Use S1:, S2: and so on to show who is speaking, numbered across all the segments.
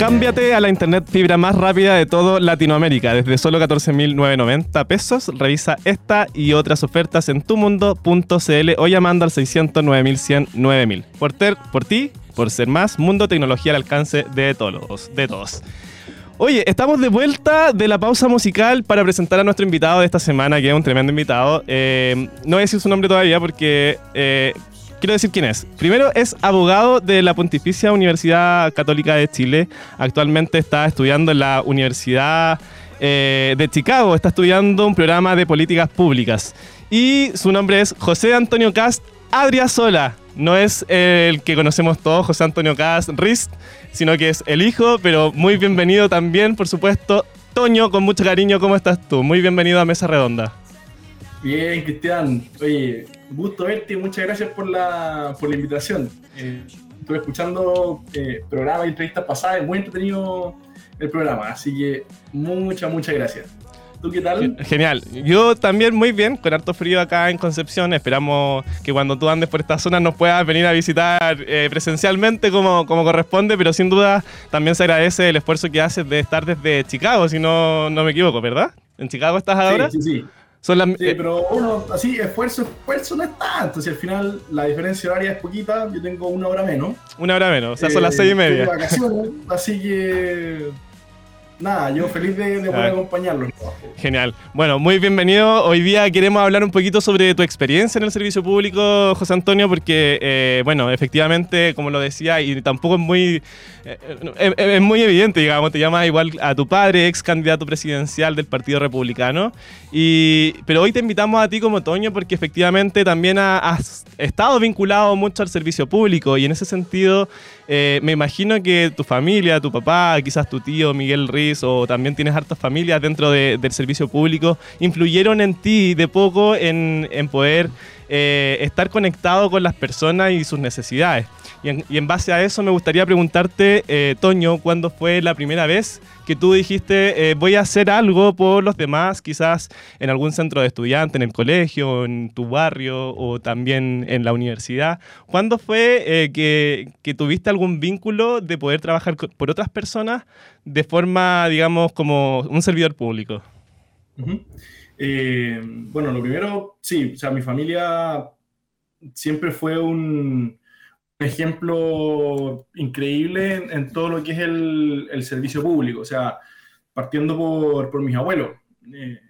S1: Cámbiate a la internet fibra más rápida de todo Latinoamérica desde solo 14.990 pesos. Revisa esta y otras ofertas en tumundo.cl o llamando al 600 9100 Por, por ti, por ser más, Mundo Tecnología al alcance de todos. De todos. Oye, estamos de vuelta de la pausa musical para presentar a nuestro invitado de esta semana, que es un tremendo invitado. Eh, no voy a decir su nombre todavía porque eh, quiero decir quién es. Primero es abogado de la Pontificia Universidad Católica de Chile. Actualmente está estudiando en la Universidad eh, de Chicago. Está estudiando un programa de políticas públicas. Y su nombre es José Antonio Cast Adriasola. No es el que conocemos todos, José Antonio Cast Rist, sino que es el hijo, pero muy bienvenido también, por supuesto. Toño, con mucho cariño, ¿cómo estás tú? Muy bienvenido a Mesa Redonda.
S2: Bien, Cristian. Oye, gusto verte y muchas gracias por la, por la invitación. Eh, estuve escuchando eh, programas y entrevistas pasadas, muy entretenido el programa, así que muchas, muchas gracias. ¿Tú qué tal?
S1: Genial. Yo también muy bien, con harto frío acá en Concepción. Esperamos que cuando tú andes por esta zona nos puedas venir a visitar eh, presencialmente como, como corresponde, pero sin duda también se agradece el esfuerzo que haces de estar desde Chicago, si no, no me equivoco, ¿verdad? ¿En Chicago estás ahora?
S2: Sí, sí, sí. Son las, sí, pero uno, así, esfuerzo, esfuerzo no es tanto. Si al final la diferencia horaria es poquita, yo tengo una hora menos.
S1: Una hora menos, o sea, son las seis y media.
S2: Vacaciones, así que nada, yo feliz de, poder acompañarlos.
S1: Genial. Bueno, muy bienvenido. Hoy día queremos hablar un poquito sobre tu experiencia en el servicio público, José Antonio, porque, eh, bueno, efectivamente, como lo decía, y tampoco es muy, eh, eh, es, muy evidente, digamos, te llamas igual a tu padre, ex candidato presidencial del Partido Republicano, y, pero hoy te invitamos a ti como Toño porque efectivamente también has estado vinculado mucho al servicio público y en ese sentido me imagino que tu familia, tu papá, quizás tu tío Miguel Ríos, o también tienes hartas familias dentro del servicio público, influyeron en ti de poco en, poder eh, estar conectado con las personas y sus necesidades. Y en, base a eso me gustaría preguntarte, eh, Toño, ¿cuándo fue la primera vez que tú dijiste, eh, voy a hacer algo por los demás, quizás en algún centro de estudiantes, en el colegio, en tu barrio o también en la universidad? ¿Cuándo fue que, tuviste algún vínculo de poder trabajar por otras personas de forma, digamos, como un servidor público?
S2: bueno, lo primero, sí, o sea, mi familia siempre fue un, ejemplo increíble en, todo lo que es el, servicio público, o sea, partiendo por, por mis abuelos. Eh,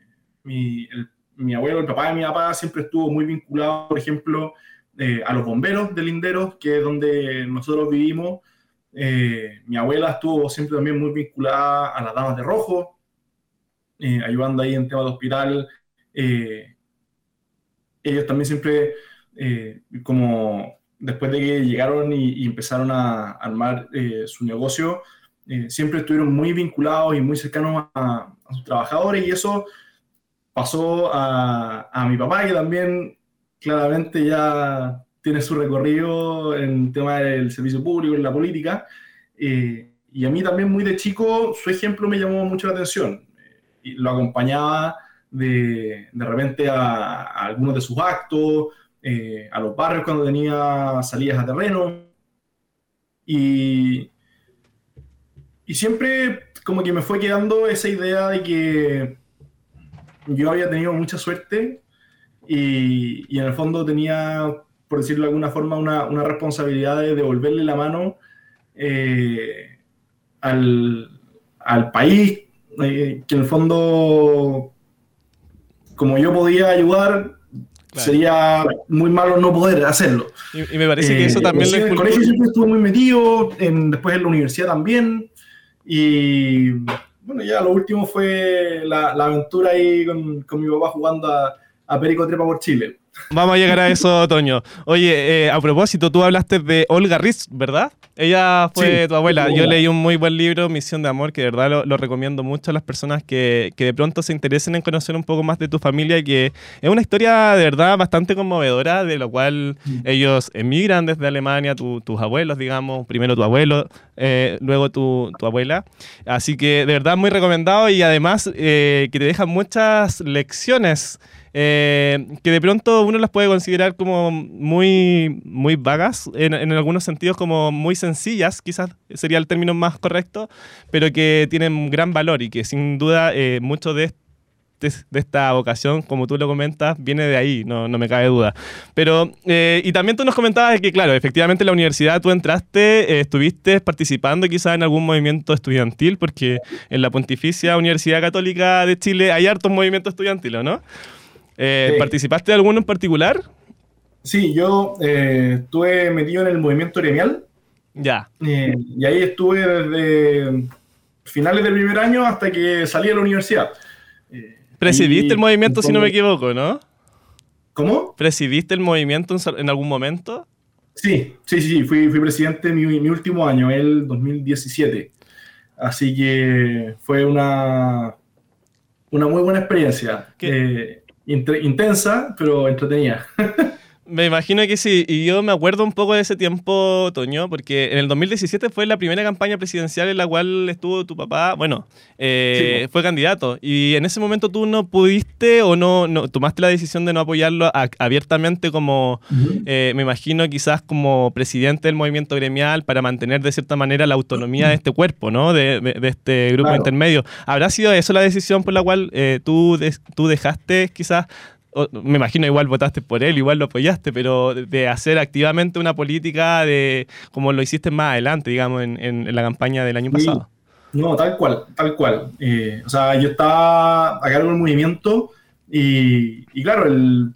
S2: mi, abuelo, el papá de mi papá, siempre estuvo muy vinculado, por ejemplo, eh, a los bomberos de Linderos, que es donde nosotros vivimos. Eh, mi abuela estuvo siempre también muy vinculada a las damas de rojo, ayudando ahí en tema de hospital. ellos también siempre, como después de que llegaron y, empezaron a armar eh, su negocio, eh, siempre estuvieron muy vinculados y muy cercanos a, sus trabajadores y eso pasó a, a, mi papá, que también claramente ya tiene su recorrido en tema del servicio público, en la política. Eh, y a mí también muy de chico su ejemplo me llamó mucho la atención. y lo acompañaba de, de repente a, a, algunos de sus actos, eh, a los barrios cuando tenía salidas a terreno. Y, y siempre como que me fue quedando esa idea de que yo había tenido mucha suerte y, y en el fondo tenía, por decirlo de alguna forma, una, una responsabilidad de devolverle la mano eh, al, al, país, eh, que en el fondo, como yo podía ayudar, Sería muy malo no poder hacerlo.
S1: Y, me parece que eso eh, también...
S2: En el colegio siempre estuve muy metido, en, después en la universidad también. Y bueno, ya lo último fue la, la aventura ahí con, con, mi papá jugando a, a Perico Trepa por Chile.
S1: Vamos a llegar a eso, Toño. Oye, eh, a propósito, tú hablaste de Olga Riz, ¿verdad? Ella fue tu abuela. Yo leí un muy buen libro, Misión de Amor, que de verdad lo, recomiendo mucho a las personas que, que, de pronto se interesen en conocer un poco más de tu familia, que es una historia de verdad bastante conmovedora, de lo cual mm. ellos emigran desde Alemania, tus abuelos, digamos, primero tu abuelo, eh, luego tu, tu, abuela. Así que de verdad muy recomendado y además eh, que te dejan muchas lecciones eh, que de pronto uno las puede considerar como muy, muy vagas, en, algunos sentidos como muy sencillas, quizás sería el término más correcto, pero que tienen gran valor y que sin duda eh, mucho de esto de esta vocación, como tú lo comentas, viene de ahí, no, no me cabe duda. Pero, eh, y también tú nos comentabas que, claro, efectivamente en la universidad tú entraste, eh, estuviste participando quizás en algún movimiento estudiantil, porque en la Pontificia Universidad Católica de Chile hay hartos movimientos estudiantiles, ¿no? Eh, ¿Participaste de alguno en particular?
S2: Sí, yo estuve metido en el movimiento gremial.
S1: Ya.
S2: y ahí estuve desde finales del primer año hasta que salí de la universidad.
S1: Presidiste el movimiento, si no me equivoco, ¿no?
S2: ¿Cómo?
S1: ¿Presidiste el movimiento en algún momento?
S2: Sí, sí, sí, fui, fui presidente mi, mi último año, el 2017. Así que fue una, una muy buena experiencia. Eh, intensa, pero entretenida.
S1: Me imagino que sí, y yo me acuerdo un poco de ese tiempo, Toño, porque en el 2017 fue la primera campaña presidencial en la cual estuvo tu papá, bueno, eh, fue candidato, y en ese momento tú no pudiste o no, no tomaste la decisión de no apoyarlo abiertamente como, eh, me imagino quizás como presidente del movimiento gremial para mantener de cierta manera la autonomía de este cuerpo, ¿no? De, este grupo intermedio. ¿Habrá sido eso la decisión por la cual eh, tú, tú dejaste quizás me imagino igual votaste por él, igual lo apoyaste, pero de hacer activamente una política de como lo hiciste más adelante, digamos, en, la campaña del año pasado.
S2: No, tal cual, tal cual. Eh, o sea, yo estaba a cargo del movimiento y, claro, el,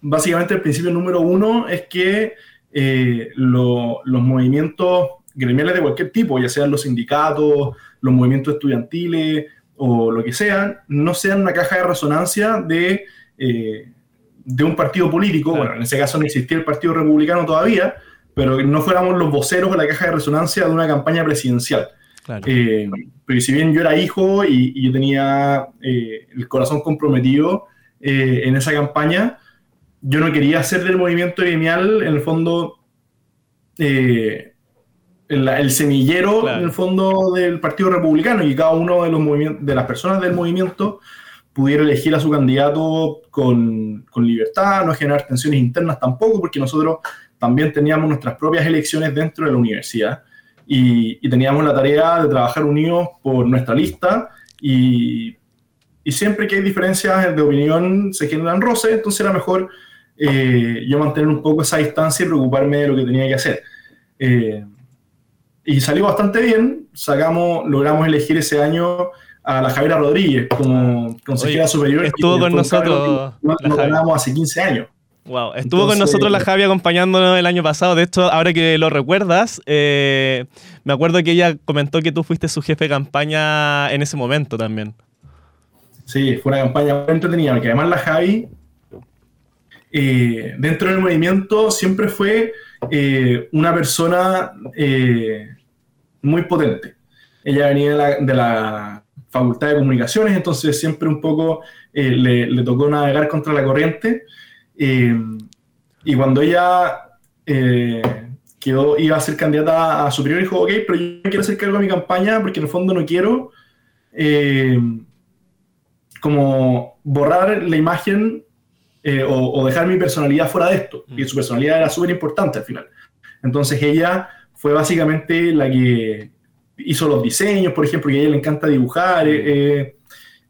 S2: básicamente el principio número uno es que eh, los movimientos gremiales de cualquier tipo, ya sean los sindicatos, los movimientos estudiantiles o lo que sean, no sean una caja de resonancia de eh, de un partido político, bueno, en ese caso no existía el Partido Republicano todavía, pero que no fuéramos los voceros de la caja de resonancia de una campaña presidencial. Eh, pero si bien yo era hijo y, yo tenía eh, el corazón comprometido en esa campaña, yo no quería hacer del movimiento gremial, en el fondo, el, semillero, en el fondo, del Partido Republicano y cada uno de, los de las personas del movimiento pudiera elegir a su candidato con, con, libertad, no generar tensiones internas tampoco, porque nosotros también teníamos nuestras propias elecciones dentro de la universidad y, y teníamos la tarea de trabajar unidos por nuestra lista y, y, siempre que hay diferencias de opinión se generan roces, entonces era mejor eh, yo mantener un poco esa distancia y preocuparme de lo que tenía que hacer. Eh, y salió bastante bien, sacamos, logramos elegir ese año a la Javiera Rodríguez como consejera superior.
S1: Estuvo con nosotros.
S2: Nos ganamos hace 15 años.
S1: Wow, estuvo con nosotros la Javi acompañándonos el año pasado. De hecho, ahora que lo recuerdas, eh, me acuerdo que ella comentó que tú fuiste su jefe de campaña en ese momento también.
S2: Sí, fue una campaña muy entretenida, porque además la Javi, eh, dentro del movimiento, siempre fue eh, una persona muy potente. Ella venía de la facultad de comunicaciones, entonces siempre un poco eh, le, tocó navegar contra la corriente. Eh, y cuando ella eh, quedó, iba a ser candidata a superior, dijo, ok, pero yo quiero hacer cargo de mi campaña porque en el fondo no quiero como borrar la imagen o, dejar mi personalidad fuera de esto. Y su personalidad era súper importante al final. Entonces ella fue básicamente la que hizo los diseños, por ejemplo, y a ella le encanta dibujar. Eh, eh,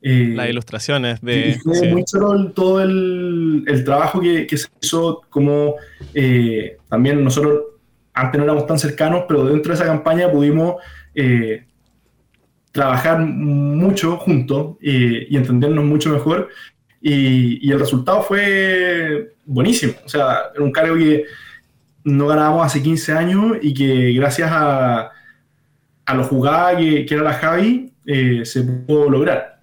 S1: eh, Las ilustraciones de...
S2: Y fue muy chulo todo el, el trabajo que, que, se hizo, como también nosotros antes no éramos tan cercanos, pero dentro de esa campaña pudimos trabajar mucho juntos y entendernos mucho mejor. Y, y, el resultado fue buenísimo. O sea, era un cargo que no ganábamos hace 15 años y que gracias a, a lo jugada que, era la Javi, eh, se pudo lograr.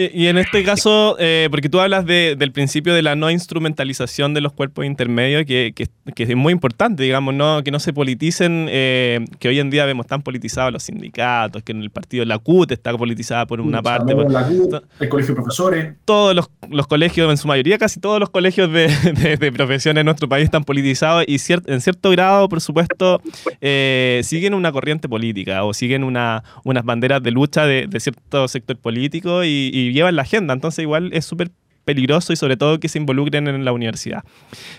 S1: Y en este caso, eh, porque tú hablas del principio de la no instrumentalización de los cuerpos intermedios, que, es muy importante, digamos, ¿no? que no se politicen, eh, que hoy en día vemos tan politizados los sindicatos, que en el partido la CUT está politizada por una parte.
S2: la CUT, el colegio de profesores.
S1: Todos los, colegios, en su mayoría, casi todos los colegios de, de, profesión en nuestro país están politizados y en cierto grado, por supuesto, eh, siguen una corriente política o siguen una, unas banderas de lucha de, cierto sector político y llevan la agenda. Entonces igual es súper peligroso y sobre todo que se involucren en la universidad.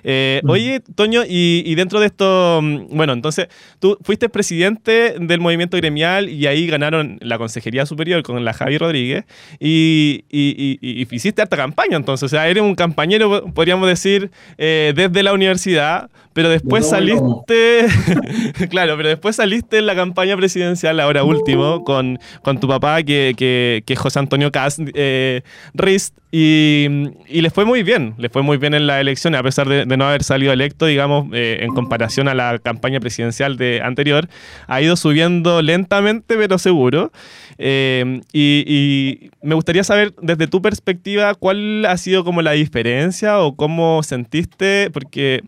S1: Eh, mm. Oye, Toño, y, dentro de esto, mm, bueno, entonces tú fuiste presidente del movimiento gremial y ahí ganaron la Consejería Superior con la Javi Rodríguez y, hiciste harta campaña entonces, o sea, eres un campañero, podríamos decir, eh, desde la universidad, pero después saliste, claro, pero después saliste en la campaña presidencial, ahora último, con, con tu papá, que, que, José Antonio Cas eh, Rist, y, y le fue muy bien, le fue muy bien en la elección, a pesar de, no haber salido electo, digamos, eh, en comparación a la campaña presidencial de anterior, ha ido subiendo lentamente, pero seguro. Eh, y, y, me gustaría saber, desde tu perspectiva, cuál ha sido como la diferencia o cómo sentiste, porque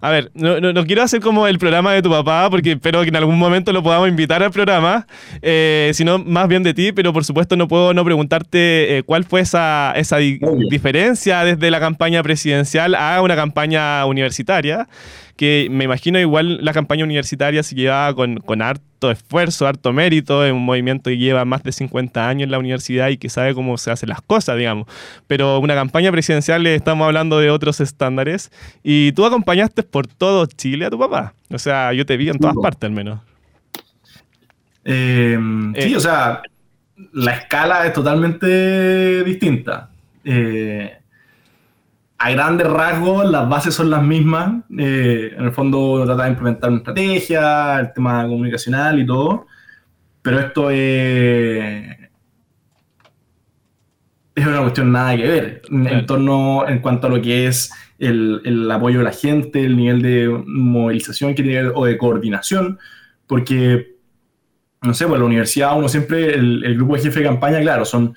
S1: a ver, no, no, quiero hacer como el programa de tu papá, porque espero que en algún momento lo podamos invitar al programa, eh, sino más bien de ti, pero por supuesto no puedo no preguntarte eh, cuál fue esa, esa diferencia desde la campaña presidencial a una campaña universitaria que me imagino igual la campaña universitaria se llevaba con, con harto esfuerzo, harto mérito, es un movimiento que lleva más de 50 años en la universidad y que sabe cómo se hacen las cosas, digamos. Pero una campaña presidencial estamos hablando de otros estándares y tú acompañaste por todo Chile a tu papá. O sea, yo te vi en todas partes al menos.
S2: Sí, eh, o sea, la escala es totalmente distinta. Eh, a grandes rasgos las bases son las mismas. Eh, en el fondo trata de implementar una estrategia, el tema comunicacional y todo. Pero esto es, es una cuestión nada que ver en torno en cuanto a lo que es el, el, apoyo de la gente, el nivel de movilización que tiene o de coordinación, porque no sé, pues la universidad uno siempre, el, el grupo de jefe de campaña, claro, son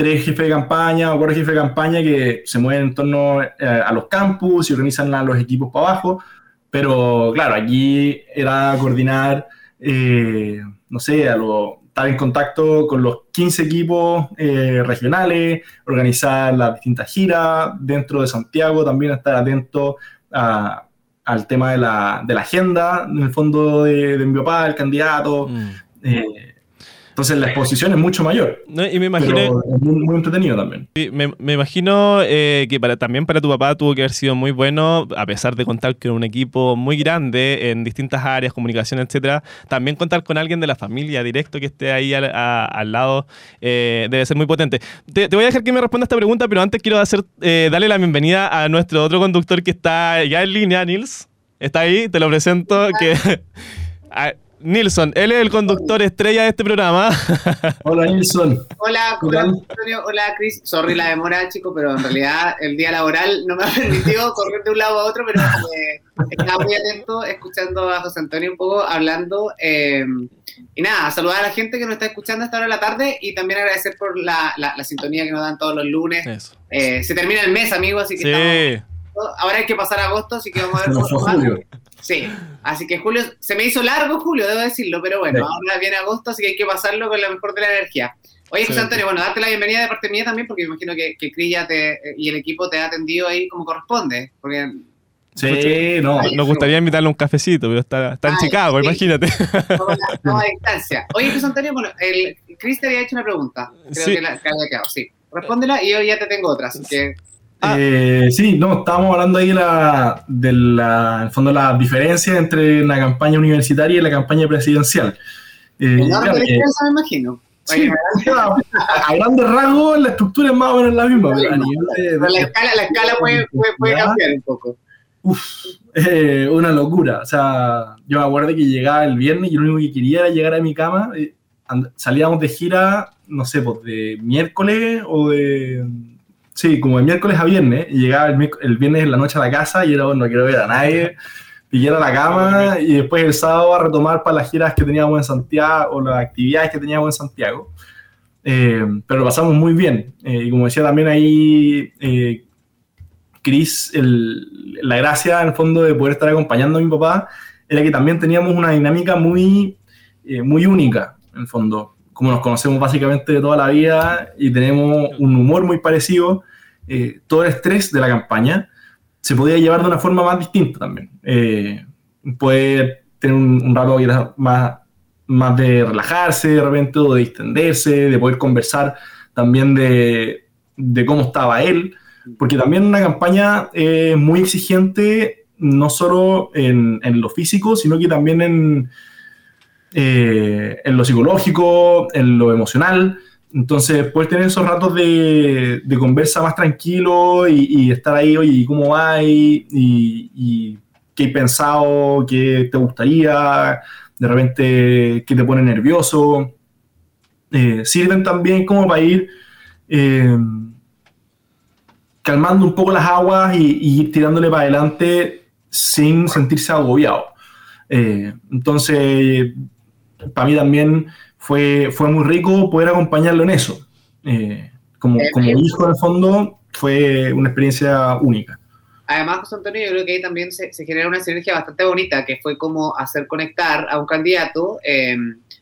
S2: tres jefes de campaña o cuatro jefes de campaña que se mueven en torno eh, a los campus y organizan a los equipos para abajo. Pero claro, allí era coordinar, eh, no sé, a lo, estar en contacto con los 15 equipos eh, regionales, organizar las distintas giras dentro de Santiago, también estar atento al tema de la, de la, agenda, en el fondo de, de mi papá, el candidato. Mm. Entonces la exposición es mucho mayor.
S1: y me imagino,
S2: pero es muy, entretenido también.
S1: Me, me imagino eh, que para, también para tu papá tuvo que haber sido muy bueno, a pesar de contar con un equipo muy grande en distintas áreas, comunicación, etcétera. También contar con alguien de la familia directo que esté ahí al, al lado eh, debe ser muy potente. Te, voy a dejar que me responda esta pregunta, pero antes quiero hacer, eh, darle la bienvenida a nuestro otro conductor que está ya en línea, Nils. Está ahí, te lo presento. Que, Nilson, él es el conductor estrella de este programa.
S2: Hola, Nilson.
S3: Hola, hola, Antonio. Hola, Chris. Sorry la demora, chico, pero en realidad el día laboral no me ha permitido correr de un lado a otro, pero eh, estaba muy atento escuchando a José Antonio un poco hablando. Eh, y nada, saludar a la gente que nos está escuchando esta hora de la tarde y también agradecer por la, la, sintonía que nos dan todos los lunes. Eh, se termina el mes, amigos, así que estamos, ahora hay que pasar a agosto, así que vamos a ver cómo Sí, así que julio, se me hizo largo julio, debo decirlo, pero bueno, ahora viene agosto, así que hay que pasarlo con la mejor de la energía. Oye, José Antonio, bueno, darte la bienvenida de parte mía también, porque me imagino que, que Cris te, y el equipo te ha atendido ahí como corresponde, porque...
S2: Sí, no.
S1: Nos gustaría invitarle un cafecito, pero está, está en Chicago, imagínate.
S3: No, a distancia. Oye, José Antonio, bueno, el, Cris te había hecho una pregunta, creo que, la, que había quedado, sí. Respóndela y yo ya te tengo otras, así que...
S2: Ah. Eh, sí, no, estábamos hablando ahí la, de la, en el fondo, la diferencia entre la campaña universitaria y la campaña presidencial.
S3: Eh, claro, me imagino.
S2: Sí, a, grandes rasgos la estructura es más o menos la misma.
S3: pero, la, escala, la escala puede, puede, cambiar un poco.
S2: Uf, eh, una locura. O sea, yo me acuerdo que llegaba el viernes y lo único que quería era llegar a mi cama. Eh, salíamos de gira, no sé, pues de miércoles o de Sí, como de miércoles a viernes, y llegaba el, viernes en la noche a la casa y era, bueno, no quiero ver a nadie, y a la cama, y después el sábado a retomar para las giras que teníamos en Santiago, o las actividades que teníamos en Santiago. Eh, pero lo pasamos muy bien. Eh, y como decía también ahí eh, Chris, la gracia en el fondo de poder estar acompañando a mi papá era que también teníamos una dinámica muy, muy única, en el fondo. Como nos conocemos básicamente de toda la vida y tenemos un humor muy parecido, eh, todo el estrés de la campaña se podía llevar de una forma más distinta también. Eh, puede tener un, rato más, más de relajarse de repente o de distenderse, de poder conversar también de, de cómo estaba él, porque también una campaña eh, muy exigente, no solo en, en, lo físico, sino que también en, eh, en lo psicológico, en lo emocional. Entonces, puedes tener esos ratos de, conversa más tranquilo y, estar ahí, oye, ¿cómo va? Y, qué he pensado, qué te gustaría, de repente qué te pone nervioso. Eh, sirven también como para ir eh, calmando un poco las aguas y, ir tirándole para adelante sin sentirse agobiado. Entonces, para mí también fue, fue muy rico poder acompañarlo en eso. como, como hijo, en el fondo, fue una experiencia única.
S3: Además, José Antonio, yo creo que ahí también se, se genera una sinergia bastante bonita, que fue como hacer conectar a un candidato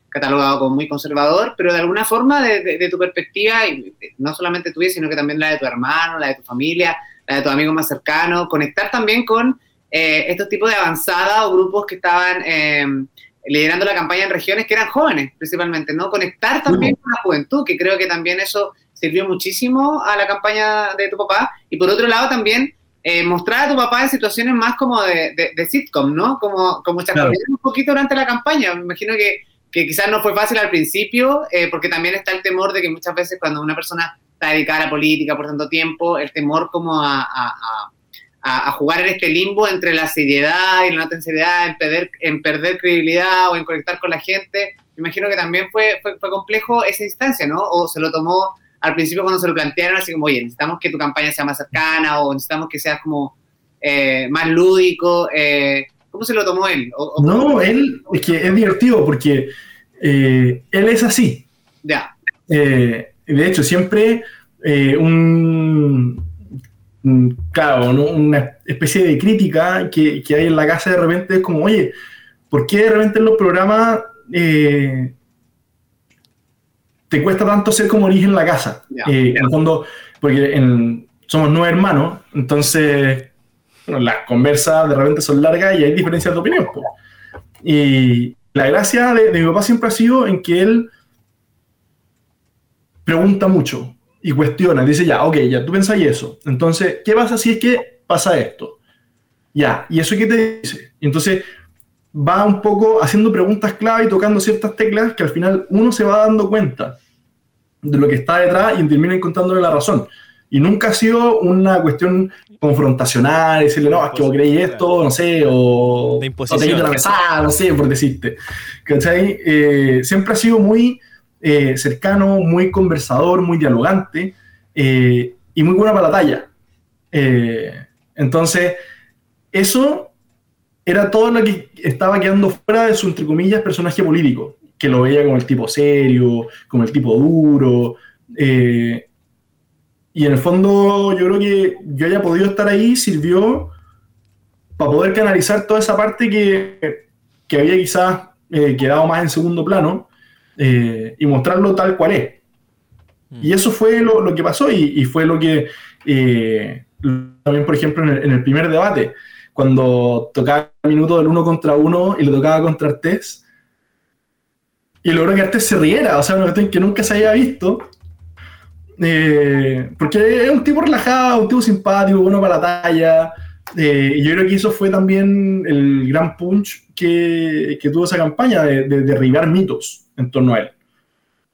S3: catalogado como muy conservador, pero de alguna forma, de, tu perspectiva, y no solamente tuya, sino que también la de tu hermano, la de tu familia, la de tus amigos más cercanos, conectar también con eh, estos tipos de avanzada o grupos que estaban em, liderando la campaña en regiones que eran jóvenes, principalmente, ¿no? Conectar también con la juventud, que creo que también eso sirvió muchísimo a la campaña de tu papá, y por otro lado también eh, mostrar a tu papá en situaciones más como de, de, sitcom, ¿no? Como, como un poquito durante la campaña. Me imagino que que quizás no fue fácil al principio, eh, porque también está el temor de que muchas veces cuando una persona está dedicada a la política por tanto tiempo, el temor como a, a, a, jugar en este limbo entre la seriedad y la no seriedad, en perder, en perder credibilidad o en conectar con la gente. Me imagino que también fue, fue, complejo esa instancia, ¿no? O se lo tomó al principio cuando se lo plantearon así como, oye, necesitamos que tu campaña sea más cercana o necesitamos que seas como eh, más lúdico. Eh, ¿Cómo se lo tomó él?
S2: no, él, es que es divertido porque eh, él es así.
S3: Ya.
S2: Eh, de hecho, siempre eh, un, claro, una especie de crítica que, que, hay en la casa de repente es como, oye, ¿por qué de repente en los programas te cuesta tanto ser como origen en la casa? en el fondo, porque somos nueve hermanos, entonces las conversas de repente son largas y hay diferencias de opinión. Y la gracia de, mi papá siempre ha sido en que él pregunta mucho y cuestiona. Dice, ya, ok, ya, tú pensáis eso. Entonces, ¿qué pasa si es que pasa esto? Ya, ¿y eso qué te dice? Entonces va un poco haciendo preguntas clave y tocando ciertas teclas que al final uno se va dando cuenta de lo que está detrás y termina encontrándole la razón. Y nunca ha sido una cuestión confrontacional, decirle, no, es que vos creéis esto, no sé, o,
S1: de imposición.
S2: O no sé, por decirte. ¿Cachai? Eh, siempre ha sido muy eh, cercano, muy conversador, muy dialogante eh, y muy buena para la talla. entonces, eso era todo lo que estaba quedando fuera de su, entre comillas, personaje político, que lo veía como el tipo serio, como el tipo duro. Y en el fondo yo creo que yo haya podido estar ahí sirvió para poder canalizar toda esa parte que, que había quizás eh, quedado más en segundo plano eh, y mostrarlo tal cual es. Mm. Y eso fue lo, lo que pasó y, y, fue lo que eh, también, por ejemplo, en el, en el, primer debate, cuando tocaba el minuto del uno contra uno y lo tocaba contra Artés, y logró que Artés se riera, o sea, una cuestión que nunca se había visto, eh, porque es un tipo relajado, un tipo simpático, bueno para la talla. Eh, y yo creo que eso fue también el gran punch que, que tuvo esa campaña de, derribar mitos en torno a él.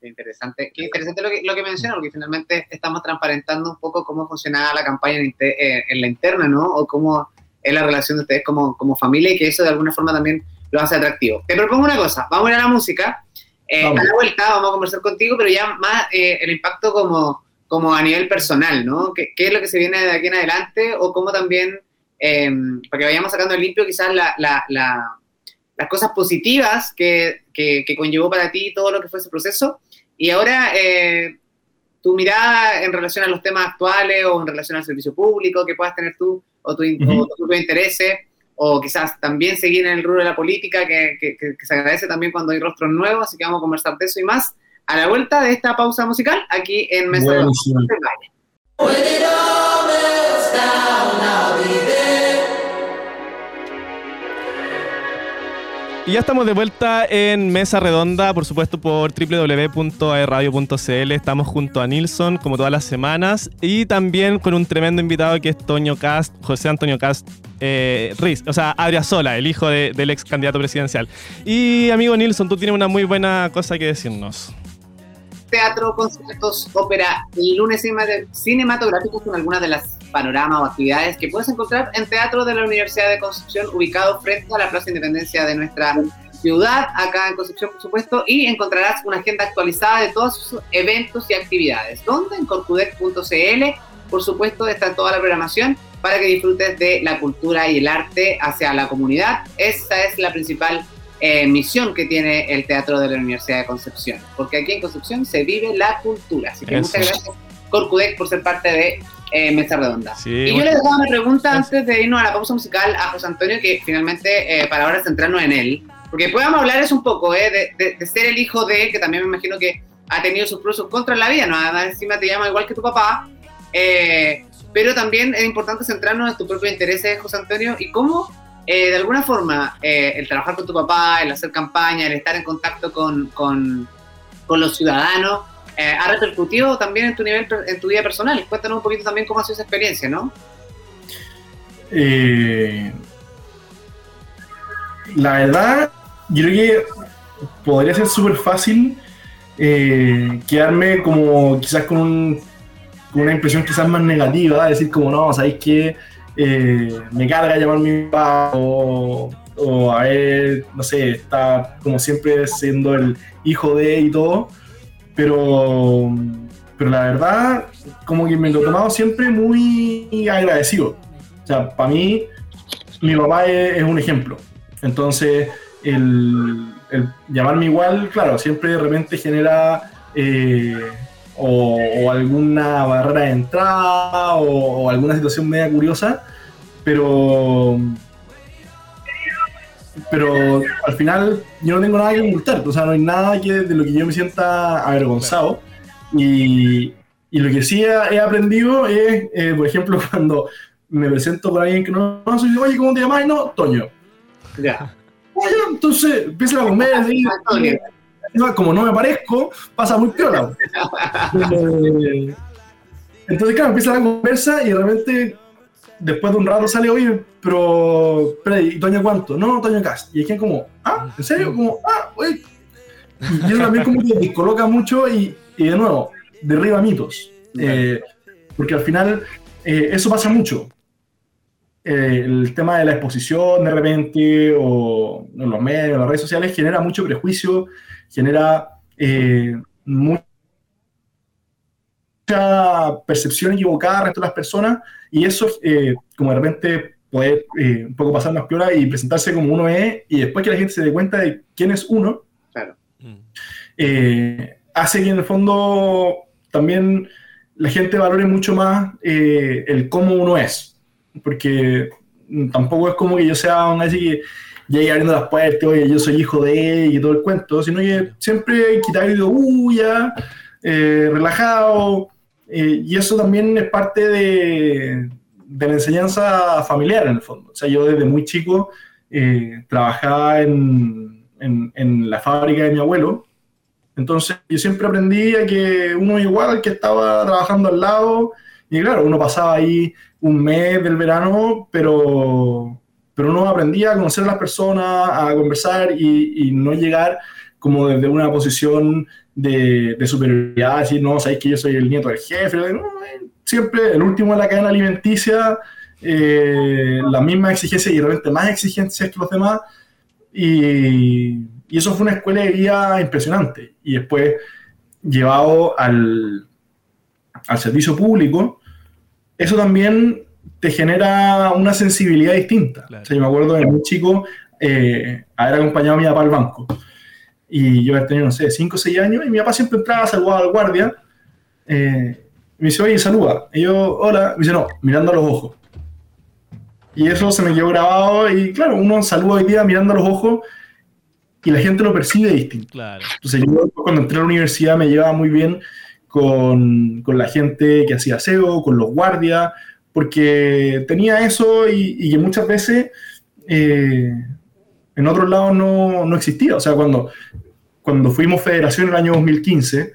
S3: Qué interesante, qué interesante lo que, lo que menciona, porque finalmente estamos transparentando un poco cómo funcionaba la campaña en, eh, en, la interna, ¿no? O cómo es la relación de ustedes como, como familia y que eso de alguna forma también lo hace atractivo. Te propongo una cosa, vamos a ir a la música eh, a la vuelta vamos a conversar contigo, pero ya más eh, el impacto como, como a nivel personal, ¿no? ¿Qué, ¿Qué, es lo que se viene de aquí en adelante? O cómo también, eh, para que vayamos sacando el limpio quizás la, la, las cosas positivas que, que, conllevó para ti todo lo que fue ese proceso. Y ahora, eh, tu mirada en relación a los temas actuales o en relación al servicio público que puedas tener tú o tu, uh o tu intereses o quizás también seguir en el rubro de la política, que, que, que, se agradece también cuando hay rostros nuevos, así que vamos a conversar de eso y más a la vuelta de esta pausa musical aquí en Mesa de
S1: Y ya estamos de vuelta en Mesa Redonda, por supuesto por www.aerradio.cl. Estamos junto a Nilsson, como todas las semanas, y también con un tremendo invitado que es Toño Cast, José Antonio Cast eh, Riz, o sea, Adria Sola, el hijo del ex candidato presidencial. Y amigo Nilsson, tú tienes una muy buena cosa que decirnos.
S3: Teatro, conciertos, ópera y lunes cinematográficos con algunas de las panoramas o actividades que puedes encontrar en Teatro de la Universidad de Concepción, ubicado frente a la Plaza Independencia de nuestra ciudad, acá en Concepción, por supuesto, y encontrarás una agenda actualizada de todos sus eventos y actividades. ¿Dónde? En corcudec.cl, por supuesto, está toda la programación para que disfrutes de la cultura y el arte hacia la comunidad. Esa es la principal eh, misión que tiene el Teatro de la Universidad de Concepción, porque aquí en Concepción se vive la cultura. Así que muchas gracias, Corcudec, por ser parte de eh, Mesa Redonda. y yo le dejaba una pregunta antes de irnos a la pausa musical a José Antonio, que finalmente eh, para ahora centrarnos en él, porque podemos hablar eso un poco, eh, de, ser el hijo de, que también me imagino que ha tenido sus pros y sus contras en la vida, ¿no? Además encima te llama igual que tu papá, eh, pero también es importante centrarnos en tus propios intereses, José Antonio, y cómo de alguna forma el trabajar con tu papá, el hacer campaña, el estar en contacto con, con, con los ciudadanos, eh, ha repercutido también en tu nivel, en tu vida personal. Cuéntanos un poquito también cómo ha sido esa experiencia, ¿no?
S2: Eh, la verdad, yo creo que podría ser súper fácil eh, quedarme como quizás con, una impresión quizás más negativa, decir como no, sabéis que me carga llamar mi papá o, a él, no sé, está como siempre siendo el hijo de y todo pero, pero la verdad, como que me lo he tomado siempre muy agradecido. O sea, para mí, mi papá es, un ejemplo. Entonces, el, llamarme igual, claro, siempre de repente genera eh, o, alguna barrera de entrada o, alguna situación media curiosa, pero pero al final yo no tengo nada que ocultar, o sea, no hay nada que, de lo que yo me sienta avergonzado. Y, y lo que sí he, aprendido es, eh, por ejemplo, cuando me presento con alguien que no, no soy, oye, ¿cómo te llamas? No, Toño. Ya. entonces empieza a comer, como no me parezco, pasa muy piola. Eh, entonces, claro, empieza la conversa y de repente después de un rato sale, oye, pero, ¿y Toño cuánto? No, Toño Cast. Y es que como, ah, ¿en serio? Como, ah, oye. Y eso también como que coloca mucho y, y de nuevo, derriba mitos. Eh, porque al final eh, eso pasa mucho. Eh, el tema de la exposición de repente o en los medios, las redes sociales genera mucho prejuicio, genera mucha percepción equivocada respecto a las personas y eso, eh, como de repente poder eh, un poco pasar las piolas y presentarse como uno es, y después que la gente se dé cuenta de quién es uno, eh, hace que en el fondo también la gente valore mucho más el cómo uno es. Porque tampoco es como que yo sea un así que llegue abriendo las puertas, oye, yo soy hijo de y todo el cuento, sino que siempre quitar el uh, ya, relajado, eh, y eso también es parte de, de, la enseñanza familiar, en el fondo. O sea, yo desde muy chico eh, trabajaba en, en, en, la fábrica de mi abuelo. Entonces, yo siempre aprendí a que uno igual que estaba trabajando al lado. Y claro, uno pasaba ahí un mes del verano, pero, pero uno aprendía a conocer a las personas, a conversar y, y no llegar como desde una posición de, de superioridad, decir, no, sabéis que yo soy el nieto del jefe, siempre el último de la cadena alimenticia, eh, la misma exigencia y realmente más exigencias que los demás, y, y, eso fue una escuela de vida impresionante. Y después, llevado al, al servicio público, eso también te genera una sensibilidad distinta. O sea, yo me acuerdo de muy chico eh, haber acompañado a mi papá al banco y yo había tenido, no sé, 5 o 6 años, y mi papá siempre entraba, saludaba al guardia, eh, y me dice, oye, saluda. Y yo, hola, me dice, no, mirando a los ojos. Y eso se me quedó grabado, y claro, uno saluda hoy día mirando a los ojos, y la gente lo percibe distinto. Claro. Entonces yo cuando entré a la universidad me llevaba muy bien con, con la gente que hacía aseo, con los guardias, porque tenía eso y, y que muchas veces... Eh, en otros lados no, no existía. O sea, cuando, cuando fuimos federación en el año 2015,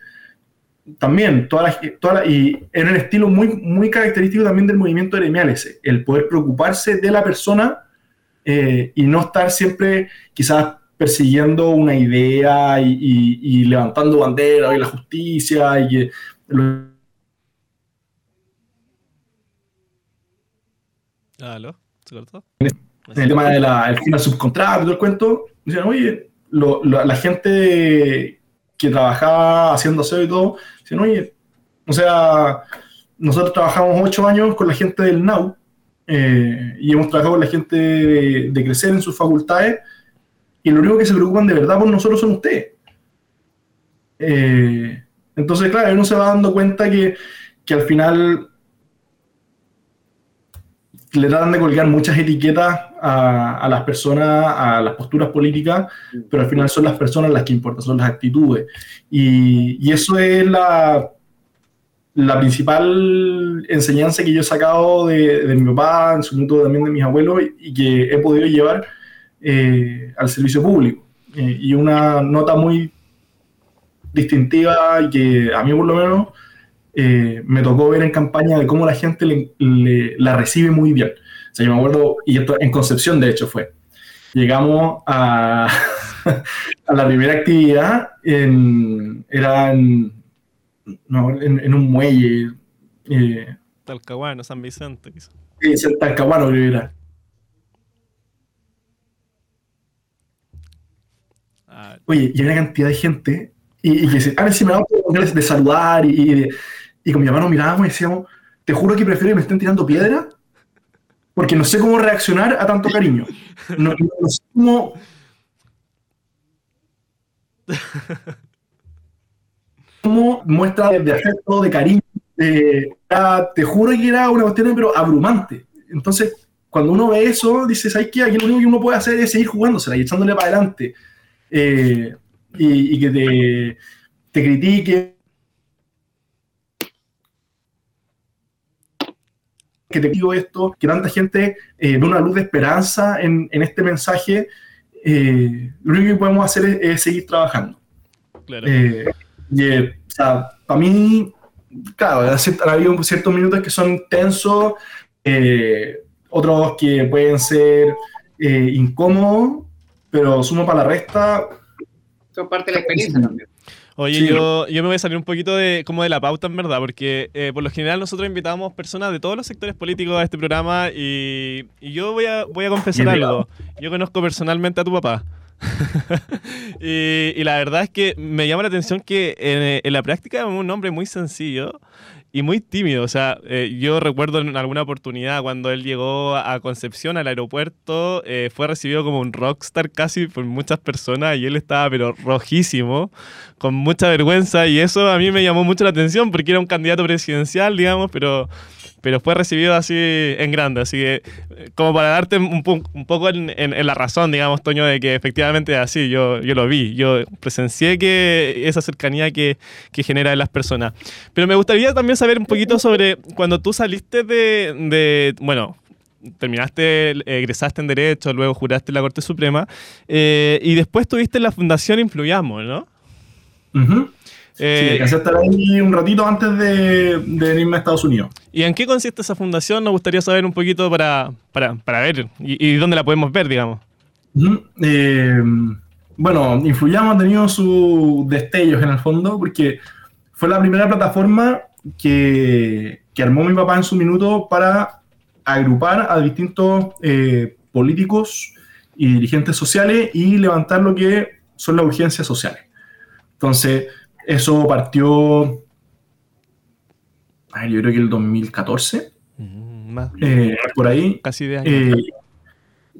S2: también, todas toda y era un estilo muy, muy característico también del movimiento gremial ese, el poder preocuparse de la persona eh, y no estar siempre quizás persiguiendo una idea y, y, levantando banderas y la justicia y que...
S1: ¿Aló?
S2: En el tema del de subcontrato y todo el cuento, decían, oye, la gente que trabajaba haciendo aseo y todo, decían, oye, o sea, nosotros trabajamos ocho años con la gente del NAU eh, y hemos trabajado con la gente de, crecer en sus facultades y lo único que se preocupan de verdad por nosotros son ustedes. Eh, entonces, claro, uno se va dando cuenta que, que al final le tratan de colgar muchas etiquetas a, las personas, a las posturas políticas, pero al final son las personas las que importan, son las actitudes. Y, eso es la, la principal enseñanza que yo he sacado de, mi papá, en su momento también de mis abuelos, y, que he podido llevar eh, al servicio público. Eh, y una nota muy distintiva y que a mí por lo menos eh, me tocó ver en campaña de cómo la gente la recibe muy bien. O sea, yo me acuerdo, y esto en Concepción de hecho fue, llegamos a, a la primera actividad, en, era en, un muelle.
S1: Eh, Talcahuano, San Vicente.
S2: Sí, Talcahuano creo que era. Ah. Oye, y hay una cantidad de gente y, y que se, ah, sí, me de saludar y, y con mi hermano mirábamos y decíamos, te juro que prefiero que me estén tirando piedra porque no sé cómo reaccionar a tanto cariño. No, sé cómo... Como muestra de afecto, de cariño. te juro que era una cuestión pero abrumante. Entonces, cuando uno ve eso, dices, ¿sabes qué? Aquí lo único que uno puede hacer es seguir jugándosela y echándole para adelante. Eh, y, que te, te critique que te digo esto, que tanta gente eh, ve una luz de esperanza en, en este mensaje, eh, lo único que podemos hacer es, seguir trabajando. Claro. Eh, y, o sea, para mí, claro, ha habido ciertos minutos que son tensos, otros que pueden ser incómodos, pero sumo para la resta.
S3: Son parte de la experiencia también.
S1: Oye, yo, yo me voy a salir un poquito de como de la pauta, en verdad, porque eh, por lo general nosotros invitamos personas de todos los sectores políticos a este programa y, y yo voy a, voy a confesar algo. Yo conozco personalmente a tu papá. y, y, la verdad es que me llama la atención que en, en la práctica es un hombre muy sencillo y muy tímido. O sea, eh, yo recuerdo en alguna oportunidad cuando él llegó a Concepción, al aeropuerto, eh, fue recibido como un rockstar casi por muchas personas y él estaba pero rojísimo, con mucha vergüenza y eso a mí me llamó mucho la atención porque era un candidato presidencial, digamos, pero pero fue recibido así en grande. Así que, eh, como para darte un, un poco en, en, la razón, digamos, Toño, de que efectivamente es así, yo, yo lo vi, yo presencié que esa cercanía que, que genera en las personas. Pero me gustaría también saber un poquito sobre cuando tú saliste de, de bueno, terminaste, egresaste en Derecho, luego juraste en la Corte Suprema, eh, y después tuviste la Fundación Influyamos, ¿no?
S2: Eh, sí, estar ahí un ratito antes de, de, irme a Estados Unidos.
S1: ¿Y en qué consiste esa fundación? Nos gustaría saber un poquito para, para, para ver y, dónde la podemos ver, digamos.
S2: Eh, bueno, Influyamos ha tenido sus destellos en el fondo porque fue la primera plataforma que, que armó mi papá en su minuto para agrupar a distintos eh, políticos y dirigentes sociales y levantar lo que son las urgencias sociales. Entonces, eso partió, yo creo que el 2014, mm, eh, por ahí.
S1: Casi de
S2: eh,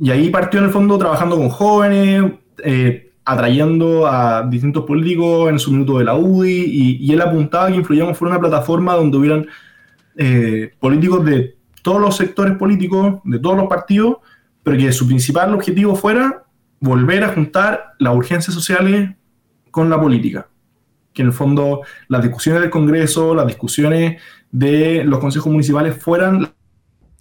S2: y ahí partió en el fondo trabajando con jóvenes, eh, atrayendo a distintos políticos en su minuto de la UDI, y, él apuntaba que Influyamos fuera una plataforma donde hubieran políticos de todos los sectores políticos, de todos los partidos, pero que su principal objetivo fuera volver a juntar las urgencias sociales con la política que en el fondo las discusiones del Congreso, las discusiones de los consejos municipales fueran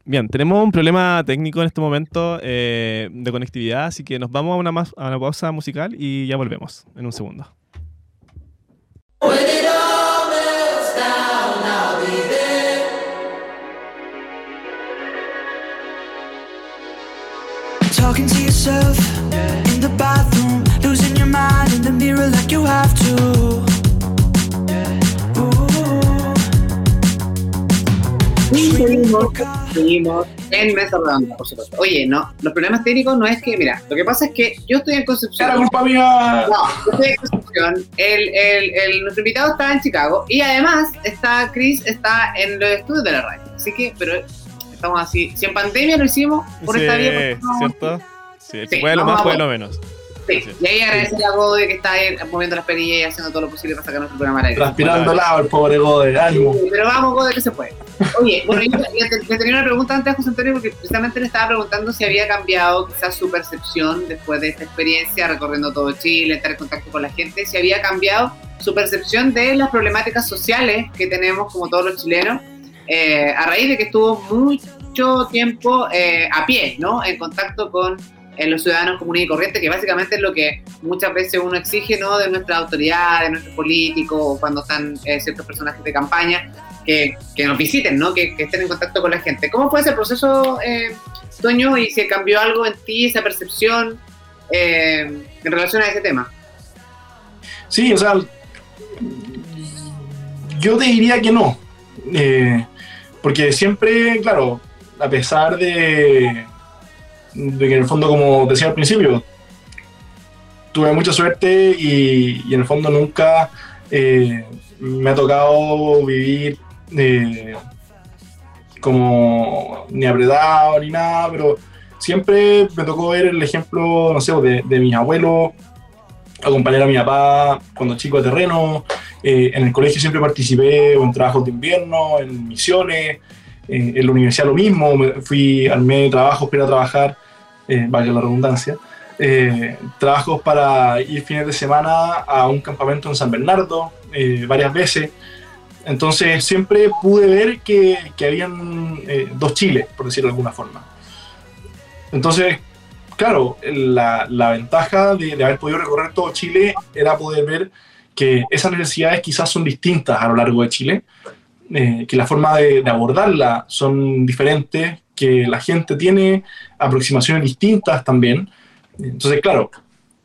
S1: Bien, tenemos un problema técnico en este momento eh, de conectividad, así que nos vamos a una, más, a una pausa musical y ya volvemos en un segundo. Talking to yourself in the bathroom, losing your mind in the mirror like you have to.
S3: Seguimos, seguimos en Mesa Redonda, por supuesto. Oye, no, los problemas técnicos no es que, mira, lo que pasa es que yo estoy en Concepción.
S2: Era culpa mía.
S3: No, yo estoy en Concepción. El, el, el, nuestro invitado está en Chicago y además está Chris está en los estudios de la radio. Así que, pero estamos así. Si en pandemia lo hicimos, por
S1: Sí,
S3: esta vía.
S1: ¿cierto? Sí,
S3: Sí,
S1: puede lo más, puede lo menos.
S3: Sí.
S1: Sí.
S3: Y ahí agradecer a Gode que está ahí moviendo las perillas y haciendo todo lo posible para sacar nuestro programa al aire.
S2: Transpirando lado el pobre Gode, ánimo.
S3: Sí, Pero vamos, Gode, que se puede. Oye, bueno, yo le, le tenía una pregunta antes a José Antonio porque precisamente le estaba preguntando si había cambiado quizás su percepción después de esta experiencia recorriendo todo Chile, estar en contacto con la gente, si había cambiado su percepción de las problemáticas sociales que tenemos como todos los chilenos eh, a raíz de que estuvo mucho tiempo eh, a pie, ¿no? En contacto con eh, los ciudadanos comunes y corrientes, que básicamente es lo que muchas veces uno exige, ¿no? De nuestra autoridad, de nuestros políticos, cuando están eh, ciertos personajes de campaña, que, que nos visiten, ¿no? Que, estén en contacto con la gente. ¿Cómo fue ese proceso, eh, y si cambió algo en ti, esa percepción eh, en relación a ese tema?
S2: Sí, o sea, yo te diría que no. Eh, porque siempre, claro, a pesar de, de que en el fondo, como decía al principio, tuve mucha suerte y, en el fondo nunca eh, me ha tocado vivir eh, como ni apretado ni nada, pero siempre me tocó ver el ejemplo, no sé, de, de mis abuelos, acompañar a mi papá cuando chico a terreno. Eh, en el colegio siempre participé en trabajos de invierno, en misiones. Eh, en la universidad lo mismo. Fui de trabajos para ir a trabajar, eh, valga la redundancia. eh, trabajos para ir fines de semana a un campamento en San Bernardo eh, varias veces. Entonces siempre pude ver que, que habían eh, dos Chiles, por decirlo de alguna forma. Entonces, claro, la, la ventaja de, de haber podido recorrer todo Chile era poder ver que esas necesidades quizás son distintas a lo largo de Chile, eh, que la forma de, de abordarla son diferentes, que la gente tiene aproximaciones distintas también. Entonces, claro,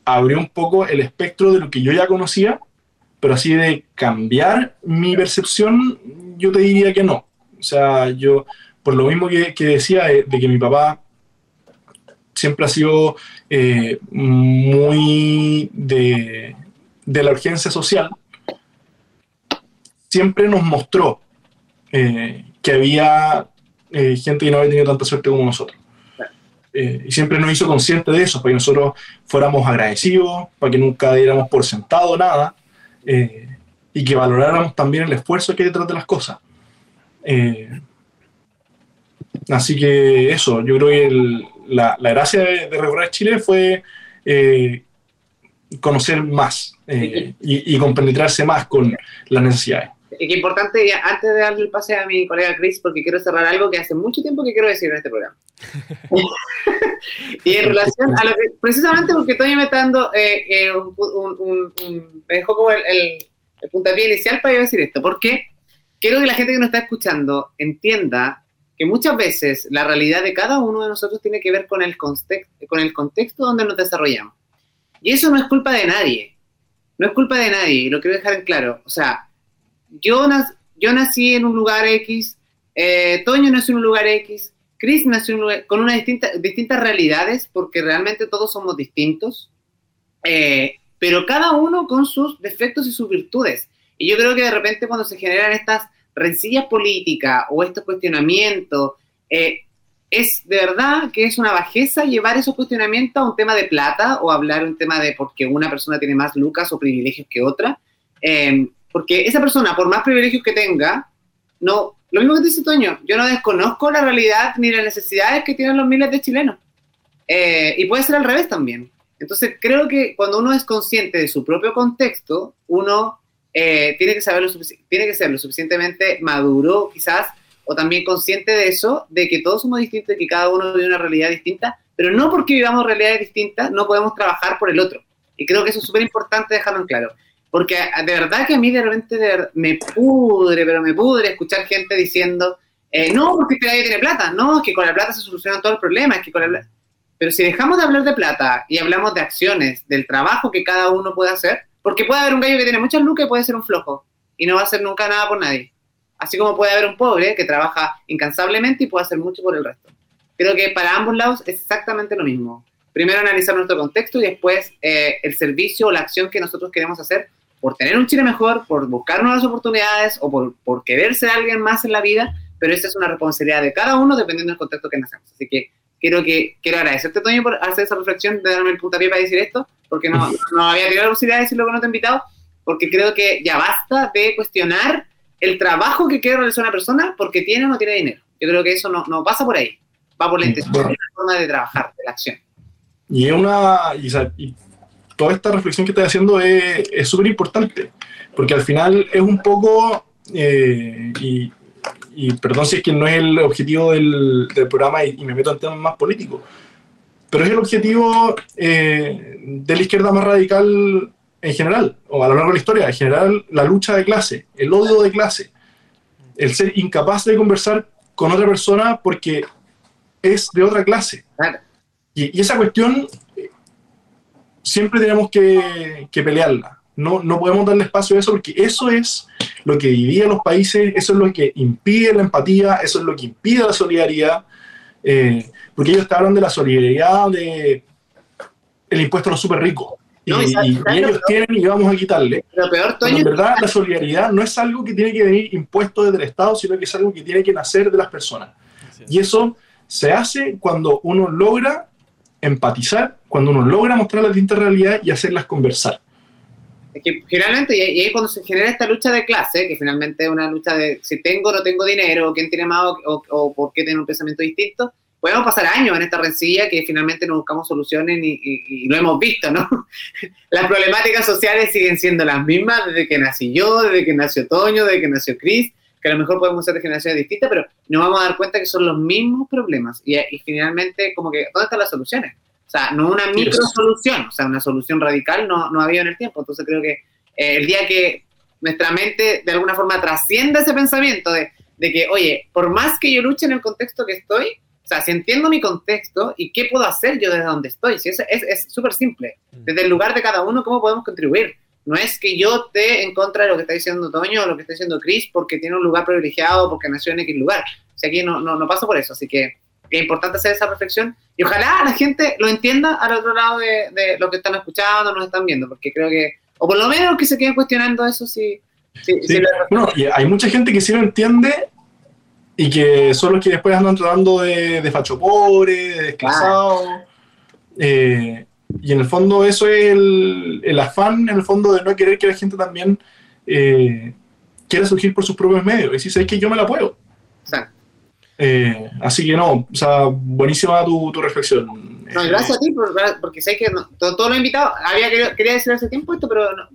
S2: abrió un poco el espectro de lo que yo ya conocía, pero así de cambiar mi percepción, yo te diría que no. O sea, yo, por lo mismo que, que decía, de, de que mi papá siempre ha sido eh, muy de, de la urgencia social, siempre nos mostró eh, que había eh, gente que no había tenido tanta suerte como nosotros. Eh, y siempre nos hizo conscientes de eso, para que nosotros fuéramos agradecidos, para que nunca diéramos por sentado nada, y que valoráramos también el esfuerzo que hay detrás de las cosas. Así que eso, yo creo que el- la, la gracia de, de recorrer Chile fue conocer más eh, y, y compenetrarse más con las necesidades.
S3: Y que importante, antes de darle el pase a mi colega Chris, porque quiero cerrar algo que hace mucho tiempo que quiero decir en este programa. y en relación a lo que, precisamente porque Toño me está dando, eh, eh, un, un- un- un- me dejó como el, el, el puntapié inicial para yo decir esto. Porque quiero que la gente que nos está escuchando entienda que muchas veces la realidad de cada uno de nosotros tiene que ver con el, context, con el contexto donde nos desarrollamos. Y eso no es culpa de nadie. No es culpa de nadie, lo quiero dejar en claro. O sea, yo, nac- yo nací en un lugar X, eh, Toño nació en un lugar X, Chris nació en un lugar- con unas distinta- distintas realidades, porque realmente todos somos distintos, eh, pero cada uno con sus defectos y sus virtudes. Y yo creo que de repente cuando se generan estas rencillas políticas o estos cuestionamientos, eh, es de verdad que es una bajeza llevar esos cuestionamientos a un tema de plata o hablar un tema de porque una persona tiene más lucas o privilegios que otra. Eh, porque esa persona, por más privilegios que tenga, no, lo mismo que dice Toño, yo no desconozco la realidad ni las necesidades que tienen los miles de chilenos. Eh, y puede ser al revés también. Entonces, creo que cuando uno es consciente de su propio contexto, uno eh, tiene, que saber lo sufici- tiene que ser lo suficientemente maduro, quizás, o también consciente de eso, de que todos somos distintos y que cada uno vive una realidad distinta, pero no porque vivamos realidades distintas no podemos trabajar por el otro. Y creo que eso es súper importante dejarlo en claro. Porque de verdad que a mí de repente me pudre, pero me pudre escuchar gente diciendo, eh, no, porque nadie tiene plata, no, es que con la plata se solucionan todos los problemas, es que con la plata... Pero si dejamos de hablar de plata y hablamos de acciones, del trabajo que cada uno puede hacer, porque puede haber un gallo que tiene muchas lucas y puede ser un flojo, y no va a hacer nunca nada por nadie. Así como puede haber un pobre que trabaja incansablemente y puede hacer mucho por el resto. Creo que para ambos lados es exactamente lo mismo. Primero analizar nuestro contexto y después eh, el servicio o la acción que nosotros queremos hacer por tener un Chile mejor, por buscar nuevas oportunidades o por, por querer ser alguien más en la vida, pero esa es una responsabilidad de cada uno dependiendo del contexto que nacemos. Así que quiero, que, quiero agradecerte, Toño, por hacer esa reflexión, de darme el puntapié para decir esto, porque no, no había tenido la posibilidad de decir lo que no te he invitado, porque creo que ya basta de cuestionar el trabajo que quiere realizar una persona porque tiene o no tiene dinero. Yo creo que eso no, no pasa por ahí. Va por la intención, la forma de trabajar, de la acción.
S2: Y es una. Y, toda esta reflexión que estás haciendo es súper importante, porque al final es un poco. Eh, y, perdón si es que no es el objetivo del, del programa y, me meto en temas más políticos, pero es el objetivo eh, de la izquierda más radical en general, o a lo largo de la historia, en general, la lucha de clase, el odio de clase, el ser incapaz de conversar con otra persona porque es de otra clase. Y, esa cuestión siempre tenemos que, pelearla. No, no podemos darle espacio a eso porque eso es lo que divide a los países, eso es lo que impide la empatía, eso es lo que impide la solidaridad. Eh, porque ellos te hablan de la solidaridad de el impuesto a los súper ricos y, ellos tienen y vamos a quitarle.
S3: Pero peor,
S2: en verdad, la solidaridad no es algo que tiene que venir impuesto desde el Estado, sino que es algo que tiene que nacer de las personas. Y eso se hace cuando uno logra empatizar, cuando uno logra mostrar la distinta realidad y hacerlas conversar.
S3: Es que finalmente, y ahí cuando se genera esta lucha de clase, que finalmente es una lucha de si tengo o no tengo dinero, o quién tiene más, o, por qué tiene un pensamiento distinto, podemos pasar años en esta rencilla que finalmente no buscamos soluciones y, lo hemos visto, ¿no? Las problemáticas sociales siguen siendo las mismas desde que nací yo, desde que nació Toño, desde que nació Chris, que a lo mejor podemos ser de generaciones distintas, pero nos vamos a dar cuenta que son los mismos problemas y, finalmente como que, ¿dónde están las soluciones? O sea, no una micro solución, o sea, una solución radical no, no ha habido en el tiempo. Entonces creo que eh, el día que nuestra mente de alguna forma trascienda ese pensamiento de, de que, oye, por más que yo luche en el contexto que estoy, o sea, si entiendo mi contexto y qué puedo hacer yo desde donde estoy, si es súper simple. Mm. Desde el lugar de cada uno, ¿cómo podemos contribuir? No es que yo esté en contra de lo que está diciendo Toño o lo que está diciendo Chris porque tiene un lugar privilegiado, porque nació en X lugar. O sea, aquí no, no, no pasa por eso. Así que es importante hacer esa reflexión y ojalá la gente lo entienda al otro lado de, de lo que están escuchando, nos están viendo, porque creo que, o por lo menos que se queden cuestionando eso, sí. sí,
S2: y hay mucha gente que sí lo entiende y que son los que después andan tratando de, de facho pobre, de desclasado. Eh, y en el fondo eso es el, el, afán, en el fondo, de no querer que la gente también eh, quiera surgir por sus propios medios. Y decir, ¿sabes que yo me la puedo? Eh, así que no, o sea, buenísima tu, tu reflexión.
S3: No, gracias a ti, porque sé que todo, todo, lo invitado, había querido, quería decir hace tiempo esto, pero no,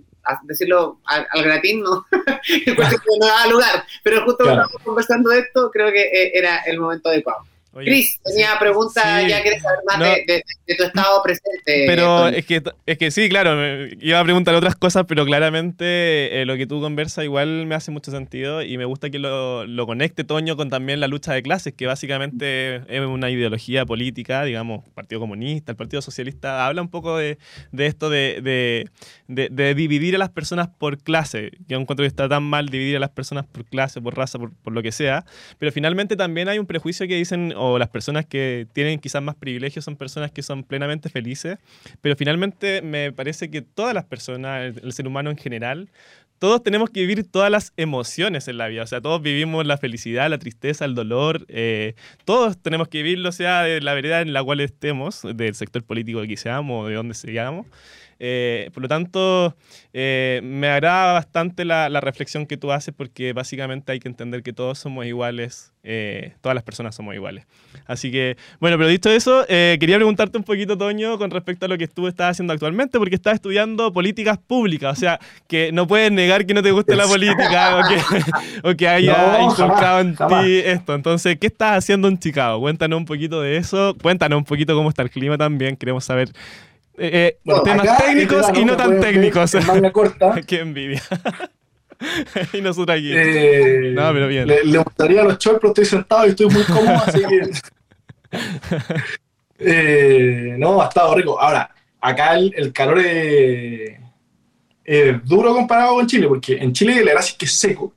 S3: decirlo al, gratín, no, no daba lugar, pero justo cuando estamos conversando de esto, creo que eh, era el momento adecuado. Cris, tenía pregunta, ya querés saber más de, tu estado presente.
S1: Pero es que, es que sí, claro, iba a preguntar otras cosas, pero claramente eh, lo que tú conversas igual me hace mucho sentido y me gusta que lo, lo, conecte Toño con también la lucha de clases, que básicamente es una ideología política, digamos, el Partido Comunista, el Partido Socialista, habla un poco de, de esto de, dividir a las personas por clase, que encuentro que está tan mal dividir a las personas por clase, por raza, por, por lo que sea, pero finalmente también hay un prejuicio que dicen o las personas que tienen quizás más privilegios son personas que son plenamente felices, pero finalmente me parece que todas las personas, el, ser humano en general, todos tenemos que vivir todas las emociones en la vida. O sea, todos vivimos la felicidad, la tristeza, el dolor. Eh, todos tenemos que vivirlo, sea de la vereda en la cual estemos, del sector político que seamos de donde seamos. Eh, por lo tanto, eh, me agrada bastante la, la, reflexión que tú haces porque básicamente hay que entender que todos somos iguales, eh, todas las personas somos iguales. Así que, bueno, pero dicho eso, quería preguntarte un poquito, Toño, con respecto a lo que tú estás haciendo actualmente, porque estás estudiando políticas públicas, o sea, que no puedes negar que no te guste la política o que, o que haya inculcado en ti esto. Entonces, ¿qué estás haciendo en Chicago? Cuéntanos un poquito de eso, cuéntanos un poquito cómo está el clima también, queremos saber eh, eh temas técnicos y no tan técnicos.
S2: corta.
S1: Qué envidia. y nosotros aquí.
S2: Eh, no, pero bien. Le, gustaría a los choros, pero estoy sentado y estoy muy cómodo, así que. Eh, no, ha estado rico. Ahora, acá el, calor es, duro comparado con Chile, porque en Chile la gracia es que es seco.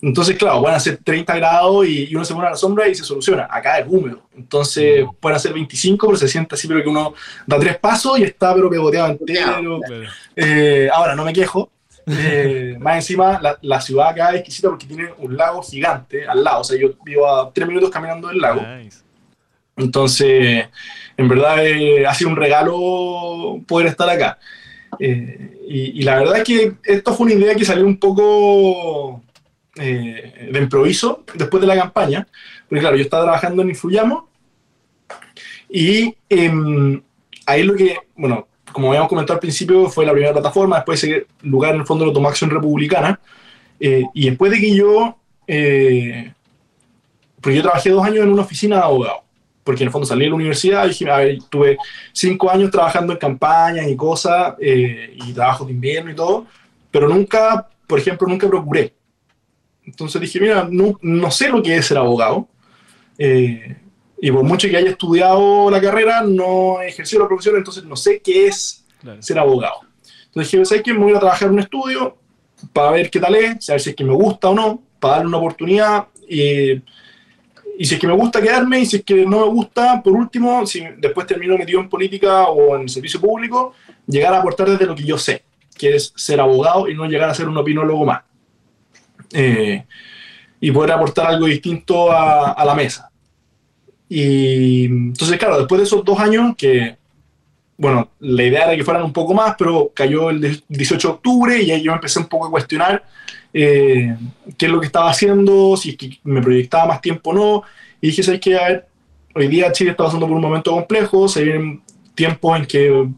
S2: Entonces, claro, pueden hacer 30 grados y, uno se pone a la sombra y se soluciona. Acá es húmedo. Entonces, mm. pueden hacer 25, pero se siente así, pero que uno da tres pasos y está, pero pegoteado entero. Eh, ahora, no me quejo. Eh, más encima, la, ciudad acá es exquisita porque tiene un lago gigante al lado. O sea, yo vivo a tres minutos caminando del lago. Entonces, en verdad, eh, ha sido un regalo poder estar acá. y, y, la verdad es que esto fue una idea que salió un poco eh, de improviso después de la campaña, porque claro, yo estaba trabajando en Influyamo y eh, ahí lo que, bueno, como habíamos comentado al principio, fue la primera plataforma, después ese lugar en el fondo lo tomó Acción Republicana, eh, y después de que yo, eh, porque yo trabajé dos años en una oficina de abogado, porque en el fondo salí de la universidad y tuve cinco años trabajando en campañas y cosas, y trabajos de invierno y todo, pero nunca, por ejemplo, nunca procuré. Entonces dije, mira, no, no sé lo que es ser abogado. Eh, y por mucho que haya estudiado la carrera, no he ejercido la profesión, entonces no sé qué es ser abogado. Entonces dije, ¿sabes qué? Me voy a trabajar en un estudio para ver qué tal es, saber si es que me gusta o no, para darle una oportunidad. y si es que me gusta quedarme, y si es que no me gusta, por último, si después termino metido en política o en servicio público, llegar a aportar desde lo que yo sé, que es ser abogado y no llegar a ser un opinólogo más. Eh, y poder aportar algo distinto a, la mesa. Y entonces, claro, después de esos dos años, que, bueno, la idea era que fueran un poco más, pero cayó el 18 de octubre y ahí yo empecé un poco a cuestionar eh, qué es lo que estaba haciendo, si es que me proyectaba más tiempo o no. Y dije, ¿sabes qué? A ver, hoy día Chile está pasando por un momento complejo, se vienen tiempos en que en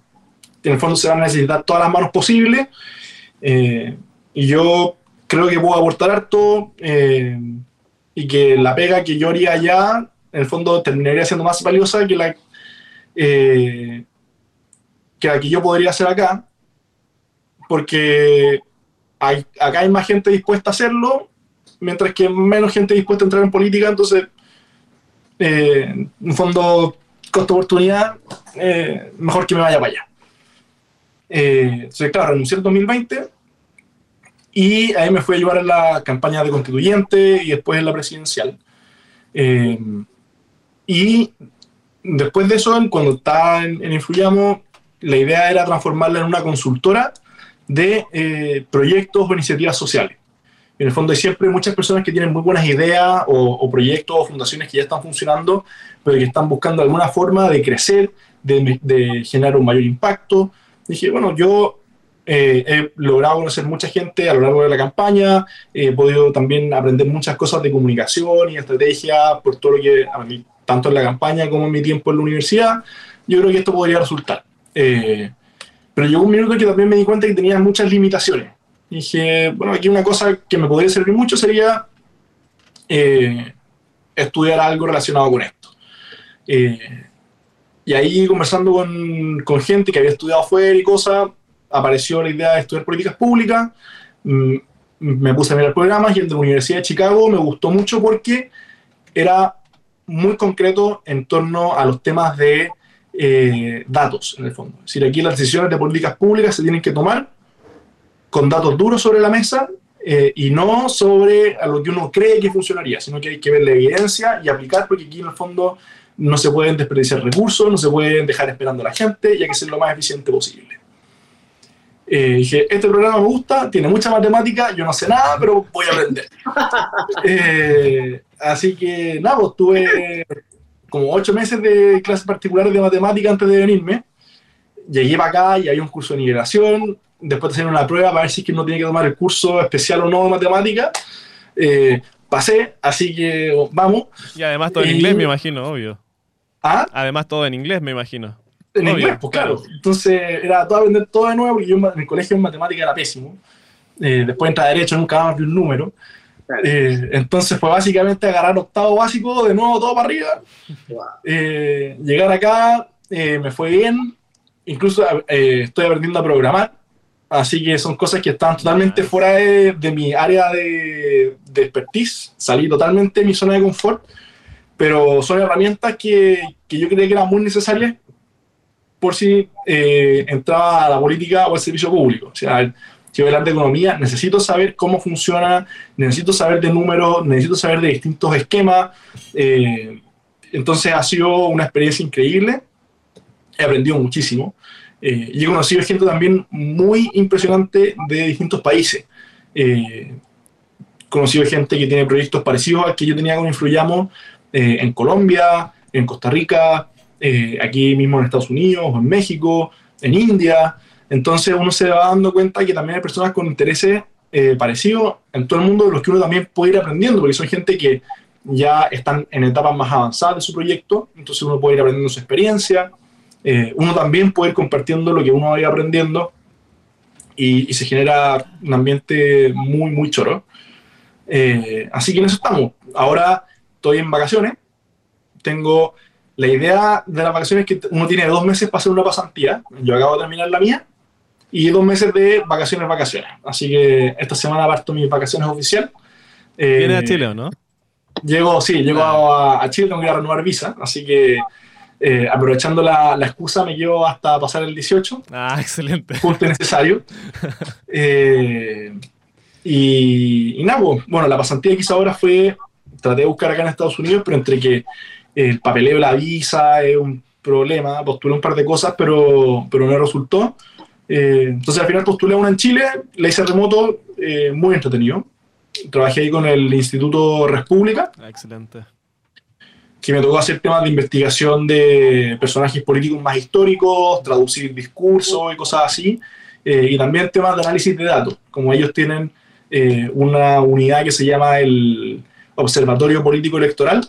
S2: el fondo se van a necesitar todas las manos posibles. Eh, y yo creo que puedo aportar harto eh, y que la pega que yo haría allá, en el fondo, terminaría siendo más valiosa que la, eh, que, la que yo podría hacer acá, porque acá hay más gente dispuesta a hacerlo, mientras que menos gente dispuesta a entrar en política, entonces, eh, en fondo, costo-oportunidad, mejor que me vaya para allá. entonces, claro, renuncié en 2020 y ahí me fui a llevar en la campaña de constituyente y después en la presidencial. Eh, y después de eso, cuando estaba en, en, Influyamo, la idea era transformarla en una consultora de eh, proyectos o iniciativas sociales. En el fondo hay siempre muchas personas que tienen muy buenas ideas o, proyectos o fundaciones que ya están funcionando, pero que están buscando alguna forma de crecer, de, de generar un mayor impacto. Dije, bueno, yo eh, he logrado conocer mucha gente a lo largo de la campaña, he podido también aprender muchas cosas de comunicación y estrategia por todo lo que, a mí, tanto en la campaña como en mi tiempo en la universidad, yo creo que esto podría resultar. Eh, pero llegó un minuto que también me di cuenta que tenía muchas limitaciones. dije, bueno, aquí una cosa que me podría servir mucho sería eh, estudiar algo relacionado con esto. y ahí conversando con, con, gente que había estudiado afuera y cosas, apareció la idea de estudiar políticas públicas, mm, me puse a mirar programas y el de la Universidad de Chicago me gustó mucho porque era muy concreto en torno a los temas de eh, datos, en el fondo. Es decir, aquí las decisiones de políticas públicas se tienen que tomar con datos duros sobre la mesa eh, y no sobre a lo que uno cree que funcionaría, sino que hay que ver la evidencia y aplicar, porque aquí en el fondo no se pueden desperdiciar recursos, no se pueden dejar esperando a la gente y hay que ser lo más eficiente posible. Eh, dije, este programa me gusta, tiene mucha matemática, yo no sé nada, pero voy a aprender. Eh, así que nada, pues tuve como ocho meses de clases particulares de matemática antes de venirme. llegué para acá y había un curso de nivelación, después de hacer una prueba para ver si es que uno tiene que tomar el curso especial o no de matemática. Eh, pasé, así que vamos.
S1: Y además todo en inglés, me imagino, obvio.
S2: ¿Ah?
S1: Además todo en inglés, me imagino.
S2: En inglés, pues claro. Entonces era todo aprender todo de nuevo, porque yo en el colegio en matemática era pésimo. Eh, después entra a derecho, nunca más vi un número. Eh, entonces fue básicamente agarrar octavo básico, de nuevo todo para arriba. Eh, llegar acá, me fue bien. Incluso estoy aprendiendo a programar. Así que son cosas que están totalmente fuera de, de mi área de, de, expertise. Salí totalmente de mi zona de confort. Pero son herramientas que, que yo creía que eran muy necesarias por si eh, entraba a la política o al servicio público. O sea, a hablar de economía, necesito saber cómo funciona, necesito saber de números, necesito saber de distintos esquemas. Eh, entonces ha sido una experiencia increíble, he aprendido muchísimo eh, y he conocido gente también muy impresionante de distintos países. he conocido gente que tiene proyectos parecidos al que yo tenía con Influyamos en Colombia, en Costa Rica, eh, aquí mismo en Estados Unidos, en México, en India. Entonces uno se va dando cuenta que también hay personas con intereses eh, parecidos en todo el mundo de los que uno también puede ir aprendiendo, porque son gente que ya están en etapas más avanzadas de su proyecto, entonces uno puede ir aprendiendo su experiencia, eh, uno también puede ir compartiendo lo que uno vaya aprendiendo y, y se genera un ambiente muy, muy choro. así que en eso estamos. Ahora estoy en vacaciones, tengo la idea de las vacaciones es que uno tiene dos meses para hacer una pasantía. Yo acabo de terminar la mía. Y dos meses de vacaciones, vacaciones. Así que esta semana parto mis vacaciones oficial.
S1: Eh, ¿Vienes a Chile o no?
S2: Llego, sí, llego a, Chile, tengo que ir a renovar visa. Así que eh, aprovechando la, la, excusa, me llevo hasta pasar el 18.
S1: Ah, excelente.
S2: Justo necesario. eh, y, y nada, pues, bueno, la pasantía que hice ahora fue, traté de buscar acá en Estados Unidos, pero entre que el papeleo de la visa es un problema, postulé un par de cosas, pero, pero no resultó. Eh, entonces al final postulé una en Chile, la hice remoto, eh, muy entretenido. Trabajé ahí con el Instituto República.
S1: Ah, excelente.
S2: Que me tocó hacer temas de investigación de personajes políticos más históricos, traducir discursos y cosas así. Eh, y también temas de análisis de datos, como ellos tienen una unidad que se llama el Observatorio Político Electoral,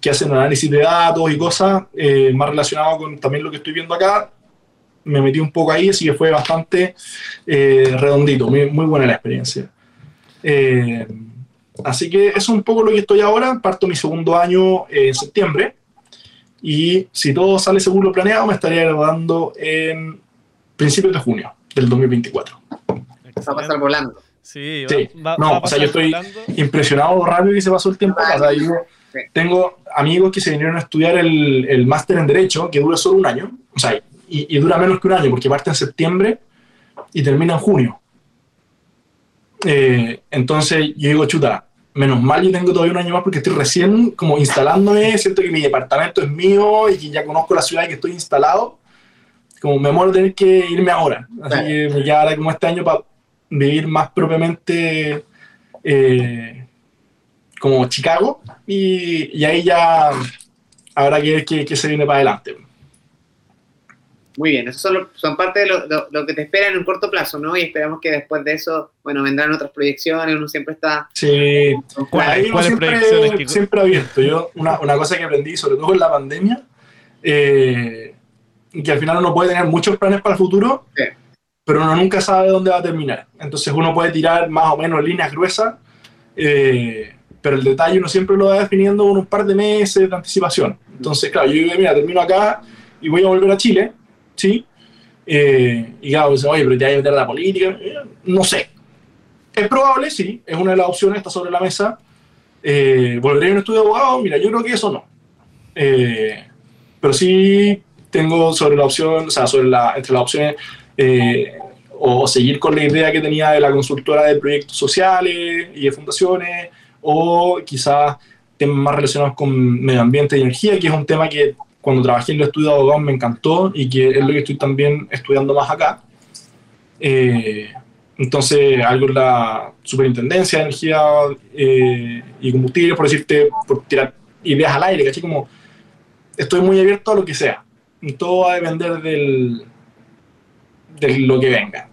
S2: que hacen análisis de datos y cosas eh, más relacionado con también lo que estoy viendo acá. Me metí un poco ahí, así que fue bastante eh, redondito, muy, muy, buena la experiencia. Eh, así que eso es un poco lo que estoy ahora. Parto mi segundo año en septiembre y si todo sale según lo planeado, me estaría graduando en principios de junio del 2024. Va
S3: a pasar volando.
S1: Sí,
S2: va, no, o sea, yo estoy impresionado rápido que se pasó el tiempo. O sea, yo, tengo amigos que se vinieron a estudiar el, el máster en Derecho, que dura solo un año, o sea, y, dura menos que un año, porque parte en septiembre y termina en junio. Eh, entonces yo digo, chuta, menos mal yo tengo todavía un año más porque estoy recién como instalándome, siento que mi departamento es mío y que ya conozco la ciudad en que estoy instalado. Como me muero tener que irme ahora. Así que me queda ahora como este año para vivir más propiamente eh, como Chicago y, y, ahí ya habrá que ver qué, se viene para adelante.
S3: Muy bien, eso son, son parte de lo, lo, que te espera en un corto plazo, ¿no? Y esperamos que después de eso, bueno, vendrán otras proyecciones, uno siempre está...
S2: Sí, ahí uno siempre, siempre abierto. Yo, una, una, cosa que aprendí, sobre todo en la pandemia, eh, que al final uno puede tener muchos planes para el futuro, sí. pero uno nunca sabe dónde va a terminar. Entonces uno puede tirar más o menos líneas gruesas, eh, pero el detalle uno siempre lo va definiendo con un par de meses de anticipación. Entonces, claro, yo digo, mira, termino acá y voy a volver a Chile, ¿sí? Eh, y claro, dicen, oye, pero te vas a meter a la política. Eh, no sé. Es probable, sí, es una de las opciones, está sobre la mesa. Eh, ¿Volveré a un estudio de abogado? Mira, yo creo que eso no. Eh, pero sí tengo sobre la opción, o sea, sobre la, entre las opciones, eh, o seguir con la idea que tenía de la consultora de proyectos sociales y de fundaciones, o quizás temas más relacionados con medio ambiente y energía, que es un tema que cuando trabajé en el estudio de abogados me encantó y que es lo que estoy también estudiando más acá. Eh, entonces, algo en la superintendencia de energía eh, y combustible, por decirte, por tirar ideas al aire, ¿cachai? Como estoy muy abierto a lo que sea. Todo va a depender del, de lo que venga.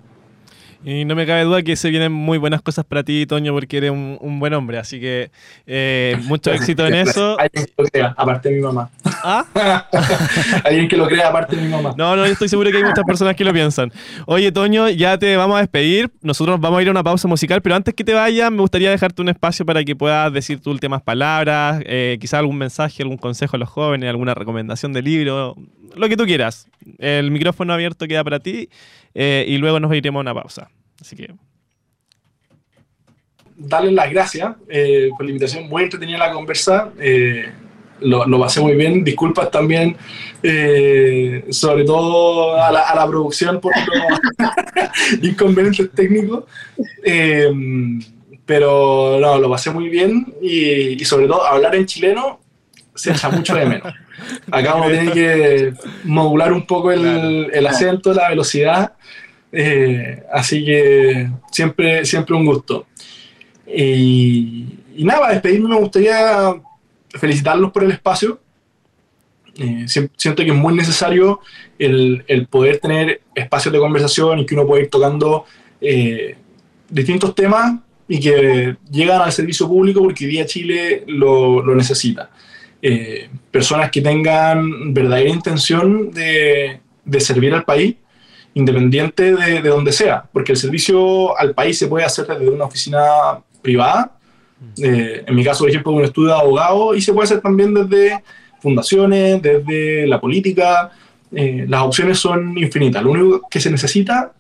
S1: Y no me cabe duda que se vienen muy buenas cosas para ti, Toño, porque eres un, buen hombre. Así que eh, mucho éxito en eso.
S2: Alguien que lo crea, aparte de mi mamá. ¿Ah? Alguien que lo crea, aparte de mi mamá.
S1: No, no, yo estoy seguro que hay muchas personas que lo piensan. Oye, Toño, ya te vamos a despedir. Nosotros vamos a ir a una pausa musical, pero antes que te vayas, me gustaría dejarte un espacio para que puedas decir tus últimas palabras, eh, quizás algún mensaje, algún consejo a los jóvenes, alguna recomendación de libro, lo que tú quieras. El micrófono abierto queda para ti eh, y luego nos iremos a una pausa. Así que.
S2: Darles las gracias eh, por la invitación. Muy entretenida la conversa. Eh, lo, lo, pasé muy bien. Disculpas también, sobre todo a la, producción por los inconvenientes técnicos. pero no, lo pasé muy bien y, y sobre todo hablar en chileno se echa mucho de menos. Acá vamos a tener que modular un poco el, el acento, la velocidad. Eh, así que siempre, siempre un gusto. Y, y nada, despedirme me gustaría felicitarlos por el espacio. Eh, siento que es muy necesario el, el, poder tener espacios de conversación y que uno pueda ir tocando eh, distintos temas y que llegan al servicio público porque hoy día Chile lo, lo necesita. Eh, personas que tengan verdadera intención de, de servir al país, independiente de, de, donde sea, porque el servicio al país se puede hacer desde una oficina privada, eh, en mi caso, por ejemplo, un estudio de abogado, y se puede hacer también desde fundaciones, desde la política. Eh, las opciones son infinitas. Lo único que se necesita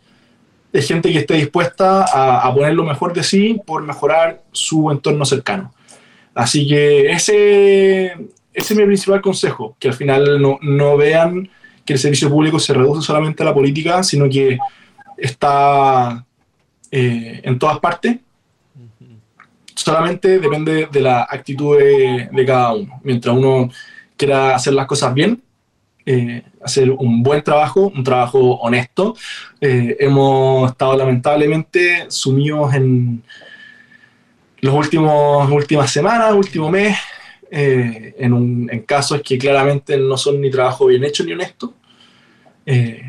S2: es gente que esté dispuesta a, a poner lo mejor de sí por mejorar su entorno cercano. Así que ese, ese es mi principal consejo, que al final no, no, vean que el servicio público se reduce solamente a la política, sino que está eh, en todas partes. Solamente depende de la actitud de, de, cada uno. Mientras uno quiera hacer las cosas bien, eh, hacer un buen trabajo, un trabajo honesto, eh, hemos estado lamentablemente sumidos en los últimos últimas semanas, último mes, eh, en, un, en, casos que claramente no son ni trabajo bien hecho ni honesto. Eh,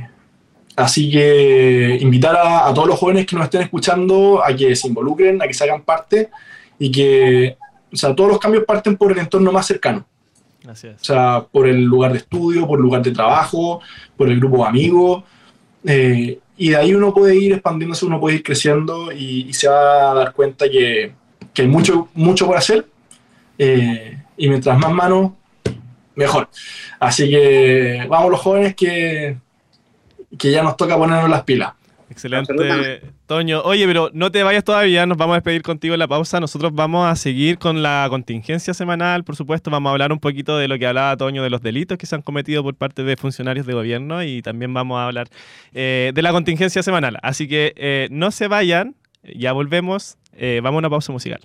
S2: así que invitar a, a, todos los jóvenes que nos estén escuchando a que se involucren, a que se hagan parte y que, o sea, todos los cambios parten por el entorno más cercano.
S1: Gracias.
S2: O sea, por el lugar de estudio, por el lugar de trabajo, por el grupo de amigos. Eh, y de ahí uno puede ir expandiéndose, uno puede ir creciendo y, y se va a dar cuenta que, que hay mucho, mucho por hacer. Eh, y mientras más manos, mejor. Así que vamos los jóvenes que, que ya nos toca ponernos las pilas.
S1: Excelente, Toño. Oye, pero no te vayas todavía, nos vamos a despedir contigo en la pausa. Nosotros vamos a seguir con la contingencia semanal, por supuesto. Vamos a hablar un poquito de lo que hablaba Toño, de los delitos que se han cometido por parte de funcionarios de gobierno y también vamos a hablar eh, de la contingencia semanal. Así que eh, no se vayan, ya volvemos. Eh, vamos a una pausa musical.